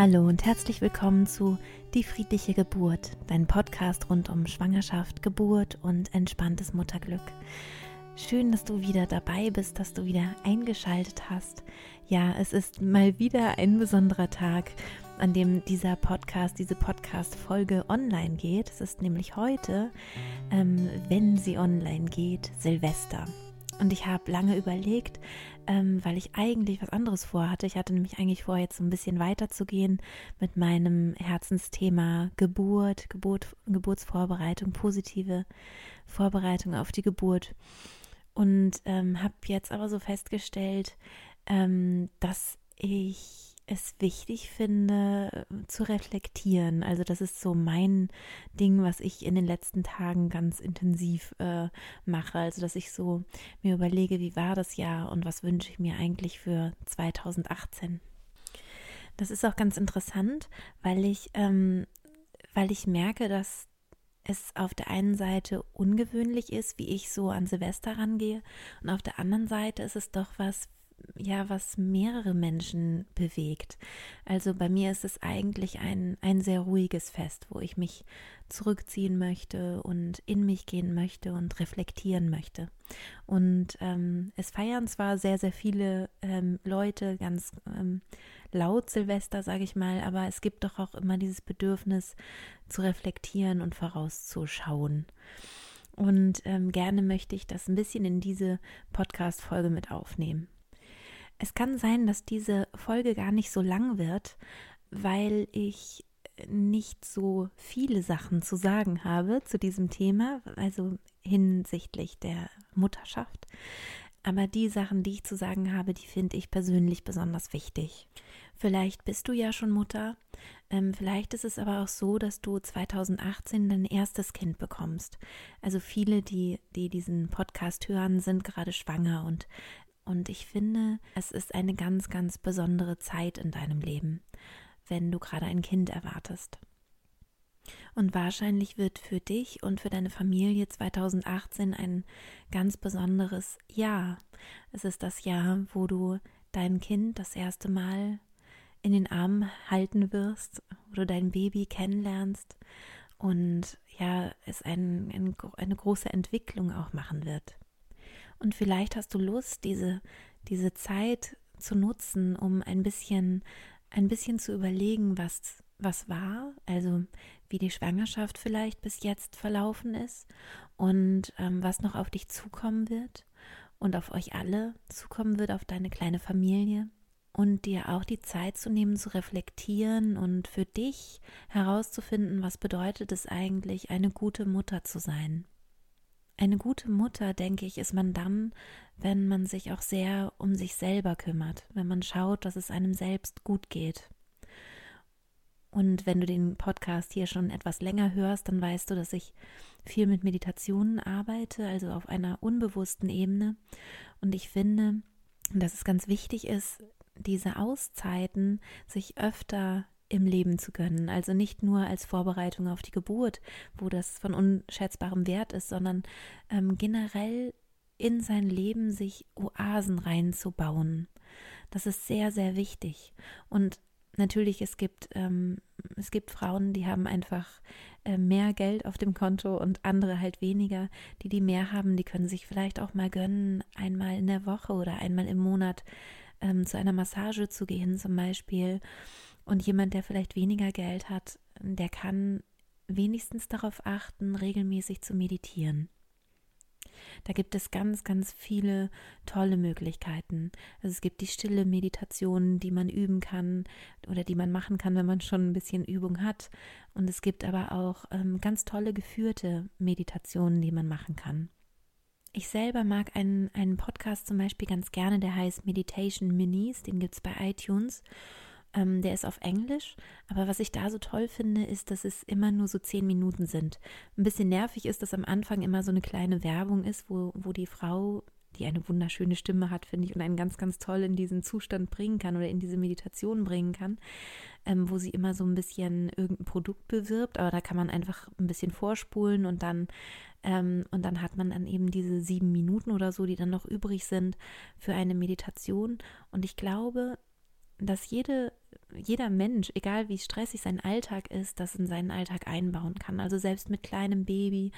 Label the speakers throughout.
Speaker 1: Hallo und herzlich willkommen zu Die friedliche Geburt, dein Podcast rund um Schwangerschaft, Geburt und entspanntes Mutterglück. Schön, dass du wieder dabei bist, dass du wieder eingeschaltet hast. Ja, es ist mal wieder ein besonderer Tag, an dem dieser Podcast, diese Podcast-Folge online geht. Es ist nämlich heute, ähm, wenn sie online geht, Silvester. Und ich habe lange überlegt, ähm, weil ich eigentlich was anderes vorhatte. Ich hatte nämlich eigentlich vor, jetzt so ein bisschen weiterzugehen mit meinem Herzensthema Geburt, Geburt, Geburtsvorbereitung, positive Vorbereitung auf die Geburt. Und ähm, habe jetzt aber so festgestellt, ähm, dass ich es wichtig finde, zu reflektieren. Also das ist so mein Ding, was ich in den letzten Tagen ganz intensiv äh, mache. Also dass ich so mir überlege, wie war das Jahr und was wünsche ich mir eigentlich für 2018. Das ist auch ganz interessant, weil ich, ähm, weil ich merke, dass es auf der einen Seite ungewöhnlich ist, wie ich so an Silvester rangehe, und auf der anderen Seite ist es doch was, ja, was mehrere Menschen bewegt. Also bei mir ist es eigentlich ein, ein sehr ruhiges Fest, wo ich mich zurückziehen möchte und in mich gehen möchte und reflektieren möchte. Und ähm, es feiern zwar sehr, sehr viele ähm, Leute ganz ähm, laut Silvester, sage ich mal, aber es gibt doch auch immer dieses Bedürfnis zu reflektieren und vorauszuschauen. Und ähm, gerne möchte ich das ein bisschen in diese Podcast-Folge mit aufnehmen. Es kann sein, dass diese Folge gar nicht so lang wird, weil ich nicht so viele Sachen zu sagen habe zu diesem Thema, also hinsichtlich der Mutterschaft. Aber die Sachen, die ich zu sagen habe, die finde ich persönlich besonders wichtig. Vielleicht bist du ja schon Mutter. Ähm, vielleicht ist es aber auch so, dass du 2018 dein erstes Kind bekommst. Also viele, die, die diesen Podcast hören, sind gerade schwanger und und ich finde, es ist eine ganz, ganz besondere Zeit in deinem Leben, wenn du gerade ein Kind erwartest. Und wahrscheinlich wird für dich und für deine Familie 2018 ein ganz besonderes Jahr. Es ist das Jahr, wo du dein Kind das erste Mal in den Arm halten wirst, wo du dein Baby kennenlernst und ja, es ein, ein, eine große Entwicklung auch machen wird. Und vielleicht hast du Lust, diese, diese Zeit zu nutzen, um ein bisschen, ein bisschen zu überlegen, was, was war, also wie die Schwangerschaft vielleicht bis jetzt verlaufen ist und ähm, was noch auf dich zukommen wird und auf euch alle zukommen wird, auf deine kleine Familie und dir auch die Zeit zu nehmen, zu reflektieren und für dich herauszufinden, was bedeutet es eigentlich, eine gute Mutter zu sein. Eine gute Mutter, denke ich, ist man dann, wenn man sich auch sehr um sich selber kümmert, wenn man schaut, dass es einem selbst gut geht. Und wenn du den Podcast hier schon etwas länger hörst, dann weißt du, dass ich viel mit Meditationen arbeite, also auf einer unbewussten Ebene. Und ich finde, dass es ganz wichtig ist, diese Auszeiten sich öfter im Leben zu gönnen. Also nicht nur als Vorbereitung auf die Geburt, wo das von unschätzbarem Wert ist, sondern ähm, generell in sein Leben sich Oasen reinzubauen. Das ist sehr, sehr wichtig. Und natürlich, es gibt, ähm, es gibt Frauen, die haben einfach äh, mehr Geld auf dem Konto und andere halt weniger. Die, die mehr haben, die können sich vielleicht auch mal gönnen, einmal in der Woche oder einmal im Monat ähm, zu einer Massage zu gehen zum Beispiel und jemand, der vielleicht weniger Geld hat, der kann wenigstens darauf achten, regelmäßig zu meditieren. Da gibt es ganz, ganz viele tolle Möglichkeiten. Also es gibt die stille Meditation, die man üben kann oder die man machen kann, wenn man schon ein bisschen Übung hat. Und es gibt aber auch ähm, ganz tolle geführte Meditationen, die man machen kann. Ich selber mag einen, einen Podcast zum Beispiel ganz gerne, der heißt Meditation Minis, den gibt es bei iTunes. Ähm, der ist auf Englisch, aber was ich da so toll finde, ist, dass es immer nur so zehn Minuten sind. Ein bisschen nervig ist, dass am Anfang immer so eine kleine Werbung ist, wo, wo die Frau, die eine wunderschöne Stimme hat, finde ich, und einen ganz, ganz toll in diesen Zustand bringen kann oder in diese Meditation bringen kann, ähm, wo sie immer so ein bisschen irgendein Produkt bewirbt, aber da kann man einfach ein bisschen vorspulen und dann ähm, und dann hat man dann eben diese sieben Minuten oder so, die dann noch übrig sind für eine Meditation. Und ich glaube, dass jede jeder Mensch, egal wie stressig sein Alltag ist, das in seinen Alltag einbauen kann. Also selbst mit kleinem Baby,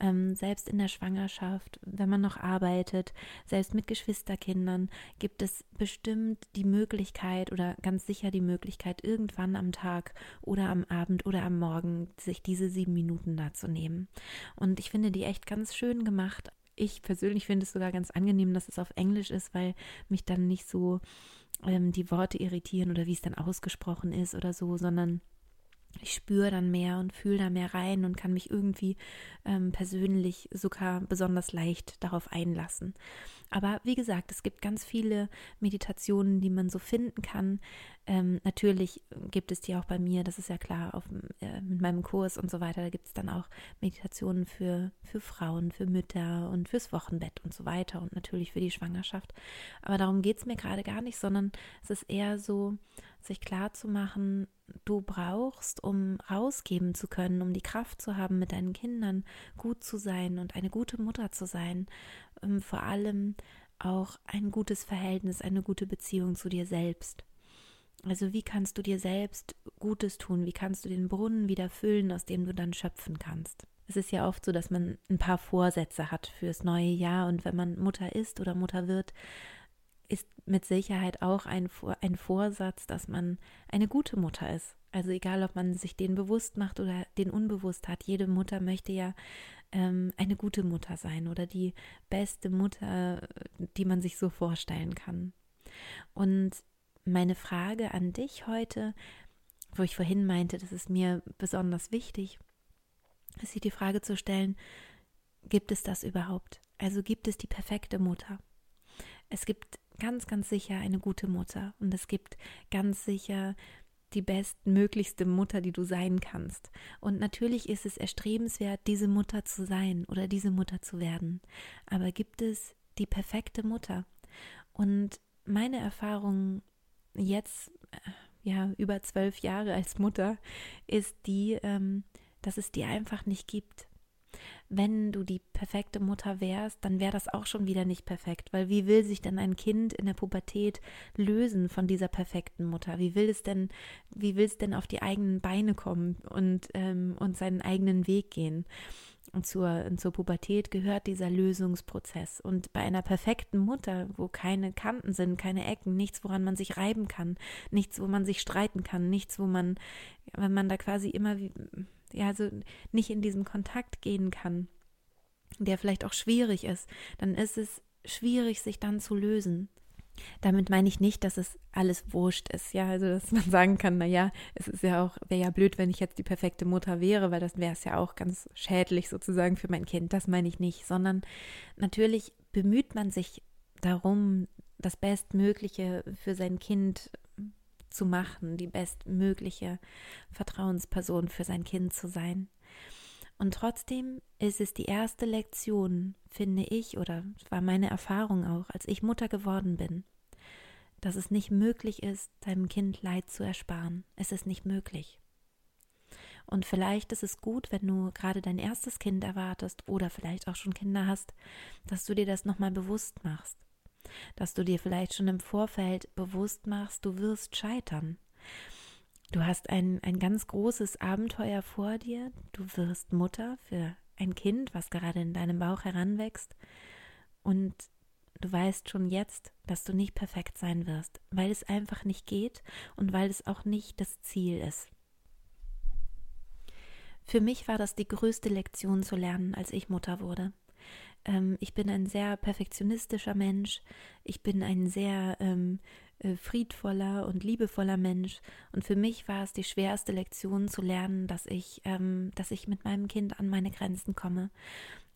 Speaker 1: ähm, selbst in der Schwangerschaft, wenn man noch arbeitet, selbst mit Geschwisterkindern, gibt es bestimmt die Möglichkeit oder ganz sicher die Möglichkeit, irgendwann am Tag oder am Abend oder am Morgen sich diese sieben Minuten da zu nehmen. Und ich finde die echt ganz schön gemacht. Ich persönlich finde es sogar ganz angenehm, dass es auf Englisch ist, weil mich dann nicht so ähm, die Worte irritieren oder wie es dann ausgesprochen ist oder so, sondern ich spüre dann mehr und fühle da mehr rein und kann mich irgendwie ähm, persönlich sogar besonders leicht darauf einlassen. Aber wie gesagt, es gibt ganz viele Meditationen, die man so finden kann. Ähm, natürlich gibt es die auch bei mir, das ist ja klar, auf, äh, mit meinem Kurs und so weiter. Da gibt es dann auch Meditationen für, für Frauen, für Mütter und fürs Wochenbett und so weiter und natürlich für die Schwangerschaft. Aber darum geht es mir gerade gar nicht, sondern es ist eher so, sich klar zu machen, du brauchst, um rausgeben zu können, um die Kraft zu haben, mit deinen Kindern gut zu sein und eine gute Mutter zu sein, ähm, vor allem auch ein gutes Verhältnis, eine gute Beziehung zu dir selbst. Also wie kannst du dir selbst Gutes tun? Wie kannst du den Brunnen wieder füllen, aus dem du dann schöpfen kannst? Es ist ja oft so, dass man ein paar Vorsätze hat fürs neue Jahr und wenn man Mutter ist oder Mutter wird, ist mit Sicherheit auch ein, ein Vorsatz, dass man eine gute Mutter ist. Also egal, ob man sich den bewusst macht oder den unbewusst hat, jede Mutter möchte ja ähm, eine gute Mutter sein oder die beste Mutter, die man sich so vorstellen kann. Und meine Frage an dich heute, wo ich vorhin meinte, das ist mir besonders wichtig, ist sich die Frage zu stellen, gibt es das überhaupt? Also gibt es die perfekte Mutter? Es gibt ganz, ganz sicher eine gute Mutter und es gibt ganz sicher die bestmöglichste Mutter, die du sein kannst. Und natürlich ist es erstrebenswert, diese Mutter zu sein oder diese Mutter zu werden. Aber gibt es die perfekte Mutter? Und meine Erfahrung jetzt, äh, ja, über zwölf Jahre als Mutter, ist die, ähm, dass es die einfach nicht gibt wenn du die perfekte Mutter wärst, dann wäre das auch schon wieder nicht perfekt, weil wie will sich denn ein Kind in der Pubertät lösen von dieser perfekten Mutter? Wie will es denn, wie will es denn auf die eigenen Beine kommen und, ähm, und seinen eigenen Weg gehen? Und zur, zur Pubertät gehört dieser Lösungsprozess. Und bei einer perfekten Mutter, wo keine Kanten sind, keine Ecken, nichts, woran man sich reiben kann, nichts, wo man sich streiten kann, nichts, wo man, wenn man da quasi immer wie, ja, also nicht in diesen Kontakt gehen kann, der vielleicht auch schwierig ist, dann ist es schwierig, sich dann zu lösen. Damit meine ich nicht, dass es alles wurscht ist, ja, also dass man sagen kann, naja, es ist ja auch, wäre ja blöd, wenn ich jetzt die perfekte Mutter wäre, weil das wäre es ja auch ganz schädlich sozusagen für mein Kind, das meine ich nicht, sondern natürlich bemüht man sich darum, das Bestmögliche für sein Kind zu machen, die bestmögliche Vertrauensperson für sein Kind zu sein. Und trotzdem ist es die erste Lektion, finde ich, oder war meine Erfahrung auch, als ich Mutter geworden bin, dass es nicht möglich ist, deinem Kind Leid zu ersparen. Es ist nicht möglich. Und vielleicht ist es gut, wenn du gerade dein erstes Kind erwartest oder vielleicht auch schon Kinder hast, dass du dir das nochmal bewusst machst dass du dir vielleicht schon im Vorfeld bewusst machst, du wirst scheitern. Du hast ein, ein ganz großes Abenteuer vor dir, du wirst Mutter für ein Kind, was gerade in deinem Bauch heranwächst und du weißt schon jetzt, dass du nicht perfekt sein wirst, weil es einfach nicht geht und weil es auch nicht das Ziel ist. Für mich war das die größte Lektion zu lernen, als ich Mutter wurde. Ähm, ich bin ein sehr perfektionistischer Mensch. Ich bin ein sehr ähm, äh, friedvoller und liebevoller Mensch. Und für mich war es die schwerste Lektion zu lernen, dass ich, ähm, dass ich mit meinem Kind an meine Grenzen komme.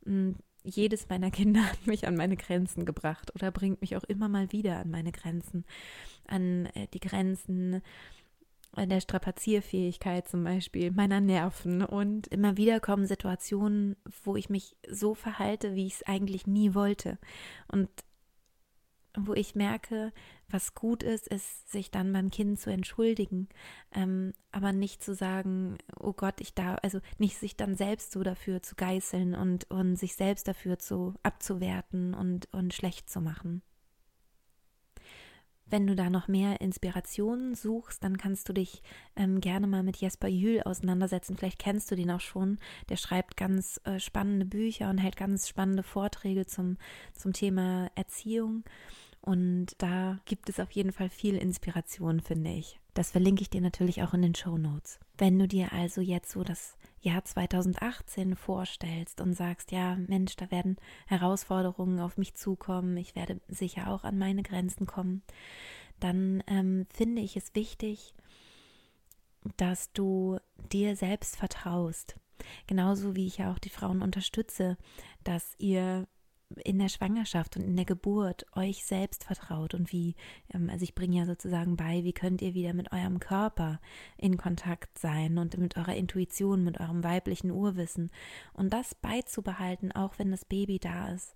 Speaker 1: Und jedes meiner Kinder hat mich an meine Grenzen gebracht oder bringt mich auch immer mal wieder an meine Grenzen, an äh, die Grenzen der Strapazierfähigkeit zum Beispiel, meiner Nerven. Und immer wieder kommen Situationen, wo ich mich so verhalte, wie ich es eigentlich nie wollte. Und wo ich merke, was gut ist, ist, sich dann beim Kind zu entschuldigen, ähm, aber nicht zu sagen, oh Gott, ich da, also nicht sich dann selbst so dafür zu geißeln und, und sich selbst dafür zu abzuwerten und, und schlecht zu machen. Wenn du da noch mehr Inspirationen suchst, dann kannst du dich ähm, gerne mal mit Jesper Jühl auseinandersetzen. Vielleicht kennst du den auch schon. Der schreibt ganz äh, spannende Bücher und hält ganz spannende Vorträge zum, zum Thema Erziehung. Und da gibt es auf jeden Fall viel Inspiration, finde ich. Das verlinke ich dir natürlich auch in den Show Notes. Wenn du dir also jetzt so das Jahr 2018 vorstellst und sagst, ja, Mensch, da werden Herausforderungen auf mich zukommen, ich werde sicher auch an meine Grenzen kommen, dann ähm, finde ich es wichtig, dass du dir selbst vertraust. Genauso wie ich ja auch die Frauen unterstütze, dass ihr in der Schwangerschaft und in der Geburt euch selbst vertraut und wie, ähm, also ich bringe ja sozusagen bei, wie könnt ihr wieder mit eurem Körper in Kontakt sein und mit eurer Intuition, mit eurem weiblichen Urwissen und das beizubehalten, auch wenn das Baby da ist.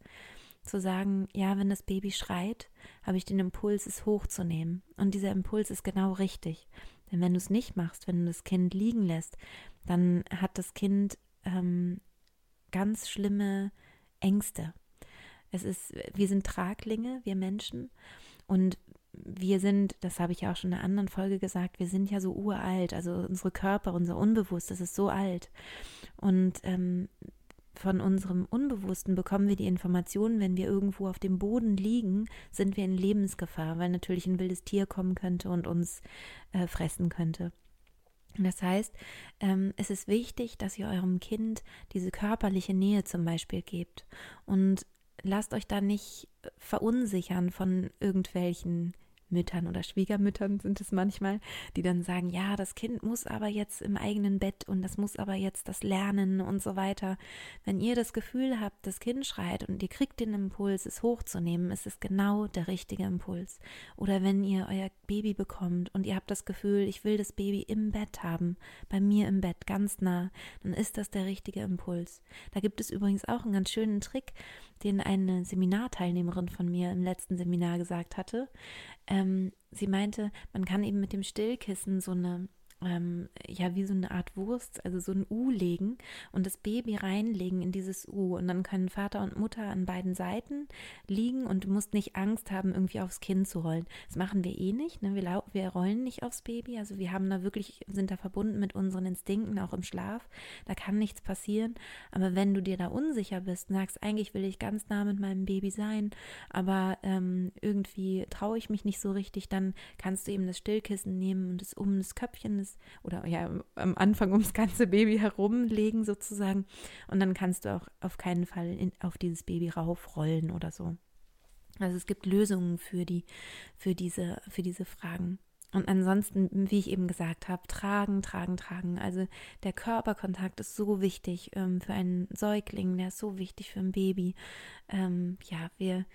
Speaker 1: Zu sagen, ja, wenn das Baby schreit, habe ich den Impuls, es hochzunehmen. Und dieser Impuls ist genau richtig. Denn wenn du es nicht machst, wenn du das Kind liegen lässt, dann hat das Kind ähm, ganz schlimme Ängste es ist, wir sind Traglinge, wir Menschen. Und wir sind, das habe ich ja auch schon in einer anderen Folge gesagt, wir sind ja so uralt, also unsere Körper, unser Unbewusst, das ist so alt. Und ähm, von unserem Unbewussten bekommen wir die Informationen, wenn wir irgendwo auf dem Boden liegen, sind wir in Lebensgefahr, weil natürlich ein wildes Tier kommen könnte und uns äh, fressen könnte. Das heißt, ähm, es ist wichtig, dass ihr eurem Kind diese körperliche Nähe zum Beispiel gebt. Und lasst euch da nicht verunsichern von irgendwelchen Müttern oder Schwiegermüttern sind es manchmal, die dann sagen, ja, das Kind muss aber jetzt im eigenen Bett und das muss aber jetzt das lernen und so weiter. Wenn ihr das Gefühl habt, das Kind schreit und ihr kriegt den Impuls, es hochzunehmen, ist es genau der richtige Impuls. Oder wenn ihr euer Baby bekommt und ihr habt das Gefühl, ich will das Baby im Bett haben, bei mir im Bett ganz nah, dann ist das der richtige Impuls. Da gibt es übrigens auch einen ganz schönen Trick, den eine Seminarteilnehmerin von mir im letzten Seminar gesagt hatte. Ähm, sie meinte, man kann eben mit dem Stillkissen so eine ähm, ja wie so eine Art Wurst, also so ein U legen und das Baby reinlegen in dieses U. Und dann können Vater und Mutter an beiden Seiten liegen und du musst nicht Angst haben, irgendwie aufs Kind zu rollen. Das machen wir eh nicht. Ne? Wir, wir rollen nicht aufs Baby. Also wir haben da wirklich, sind da verbunden mit unseren Instinkten, auch im Schlaf. Da kann nichts passieren. Aber wenn du dir da unsicher bist und sagst, eigentlich will ich ganz nah mit meinem Baby sein, aber ähm, irgendwie traue ich mich nicht so richtig, dann kannst du eben das Stillkissen nehmen und es um das Köpfchen des oder ja am Anfang ums ganze Baby herumlegen sozusagen und dann kannst du auch auf keinen Fall in, auf dieses Baby raufrollen oder so. Also es gibt Lösungen für die für diese für diese Fragen. Und ansonsten, wie ich eben gesagt habe, tragen, tragen, tragen. Also der Körperkontakt ist so wichtig ähm, für einen Säugling, der ist so wichtig für ein Baby. Ähm, ja, wir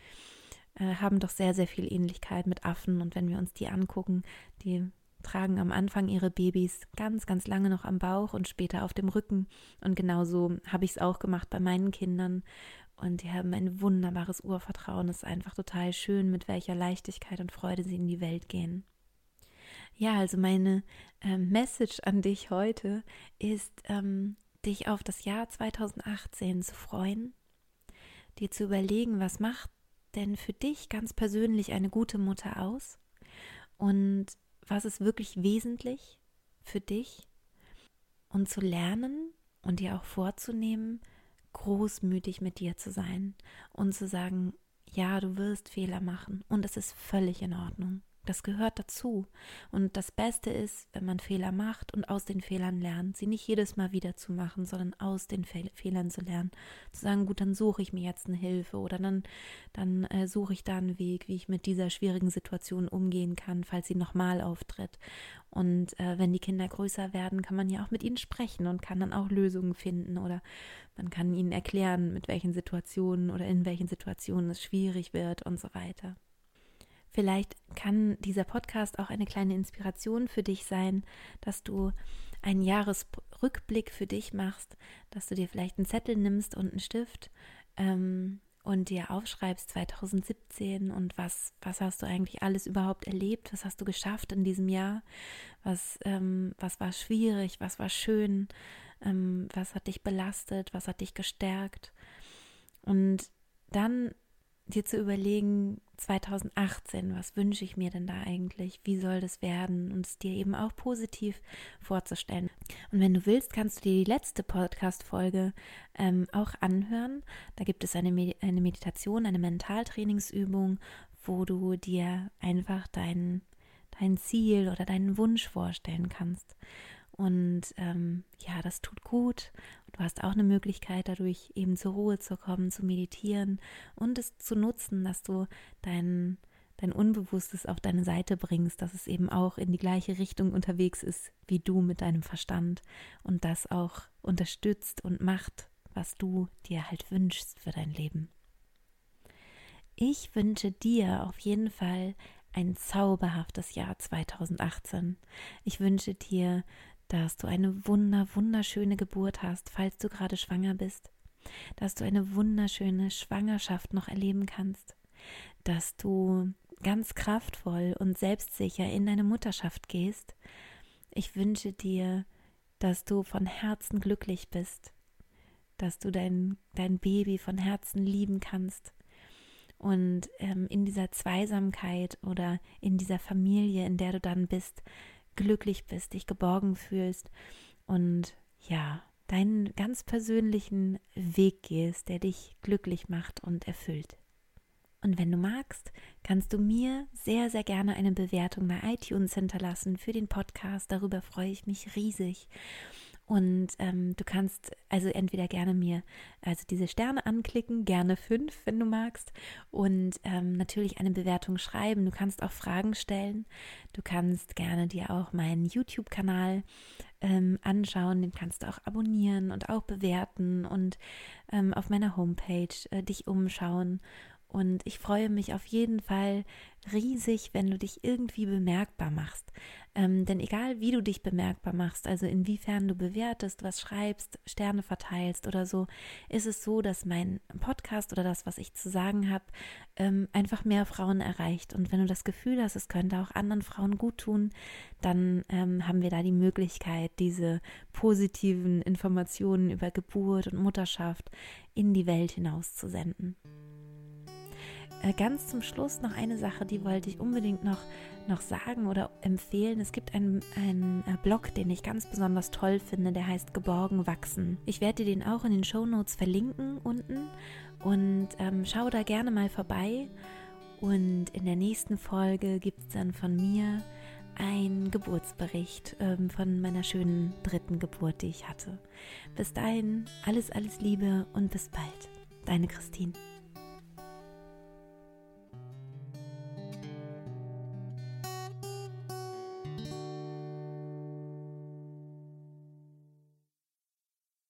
Speaker 1: äh, haben doch sehr, sehr viel Ähnlichkeit mit Affen. Und wenn wir uns die angucken, die tragen am Anfang ihre Babys ganz, ganz lange noch am Bauch und später auf dem Rücken. Und genauso habe ich es auch gemacht bei meinen Kindern. Und die haben ein wunderbares Urvertrauen. Es ist einfach total schön, mit welcher Leichtigkeit und Freude sie in die Welt gehen. Ja, also meine äh, Message an dich heute ist, ähm, dich auf das Jahr 2018 zu freuen, dir zu überlegen, was macht denn für dich ganz persönlich eine gute Mutter aus und was ist wirklich wesentlich für dich und zu lernen und dir auch vorzunehmen, großmütig mit dir zu sein und zu sagen, ja, du wirst Fehler machen und es ist völlig in Ordnung. Das gehört dazu. Und das Beste ist, wenn man Fehler macht und aus den Fehlern lernt, sie nicht jedes Mal wieder zu machen, sondern aus den Fe Fehlern zu lernen. Zu sagen, gut, dann suche ich mir jetzt eine Hilfe oder dann, dann äh, suche ich da einen Weg, wie ich mit dieser schwierigen Situation umgehen kann, falls sie nochmal auftritt. Und äh, wenn die Kinder größer werden, kann man ja auch mit ihnen sprechen und kann dann auch Lösungen finden oder man kann ihnen erklären, mit welchen Situationen oder in welchen Situationen es schwierig wird und so weiter. Vielleicht kann dieser Podcast auch eine kleine Inspiration für dich sein, dass du einen Jahresrückblick für dich machst, dass du dir vielleicht einen Zettel nimmst und einen Stift ähm, und dir aufschreibst 2017 und was, was hast du eigentlich alles überhaupt erlebt, was hast du geschafft in diesem Jahr, was, ähm, was war schwierig, was war schön, ähm, was hat dich belastet, was hat dich gestärkt? Und dann dir zu überlegen, 2018, was wünsche ich mir denn da eigentlich? Wie soll das werden? Und es dir eben auch positiv vorzustellen. Und wenn du willst, kannst du dir die letzte Podcast-Folge ähm, auch anhören. Da gibt es eine, Med eine Meditation, eine Mentaltrainingsübung, wo du dir einfach dein, dein Ziel oder deinen Wunsch vorstellen kannst. Und ähm, ja, das tut gut. Du hast auch eine Möglichkeit, dadurch eben zur Ruhe zu kommen, zu meditieren und es zu nutzen, dass du dein, dein Unbewusstes auf deine Seite bringst, dass es eben auch in die gleiche Richtung unterwegs ist wie du mit deinem Verstand und das auch unterstützt und macht, was du dir halt wünschst für dein Leben. Ich wünsche dir auf jeden Fall ein zauberhaftes Jahr 2018. Ich wünsche dir dass du eine wunder, wunderschöne Geburt hast, falls du gerade schwanger bist, dass du eine wunderschöne Schwangerschaft noch erleben kannst, dass du ganz kraftvoll und selbstsicher in deine Mutterschaft gehst. Ich wünsche dir, dass du von Herzen glücklich bist, dass du dein, dein Baby von Herzen lieben kannst. Und ähm, in dieser Zweisamkeit oder in dieser Familie, in der du dann bist, glücklich bist, dich geborgen fühlst und ja, deinen ganz persönlichen Weg gehst, der dich glücklich macht und erfüllt. Und wenn du magst, kannst du mir sehr, sehr gerne eine Bewertung bei iTunes hinterlassen für den Podcast. Darüber freue ich mich riesig. Und ähm, du kannst also entweder gerne mir also diese Sterne anklicken, gerne fünf, wenn du magst, und ähm, natürlich eine Bewertung schreiben. Du kannst auch Fragen stellen. Du kannst gerne dir auch meinen YouTube-Kanal ähm, anschauen. Den kannst du auch abonnieren und auch bewerten und ähm, auf meiner Homepage äh, dich umschauen und ich freue mich auf jeden Fall riesig, wenn du dich irgendwie bemerkbar machst. Ähm, denn egal wie du dich bemerkbar machst, also inwiefern du bewertest, was schreibst, Sterne verteilst oder so, ist es so, dass mein Podcast oder das, was ich zu sagen habe, ähm, einfach mehr Frauen erreicht. Und wenn du das Gefühl hast, es könnte auch anderen Frauen gut tun, dann ähm, haben wir da die Möglichkeit, diese positiven Informationen über Geburt und Mutterschaft in die Welt hinaus zu senden. Äh, ganz zum Schluss noch eine Sache, die wollte ich unbedingt noch, noch sagen oder empfehlen. Es gibt einen, einen äh, Blog, den ich ganz besonders toll finde, der heißt Geborgen wachsen. Ich werde dir den auch in den Show Notes verlinken unten und ähm, schau da gerne mal vorbei. Und in der nächsten Folge gibt es dann von mir ein Geburtsbericht ähm, von meiner schönen dritten Geburt, die ich hatte. Bis dahin, alles, alles Liebe und bis bald. Deine Christine.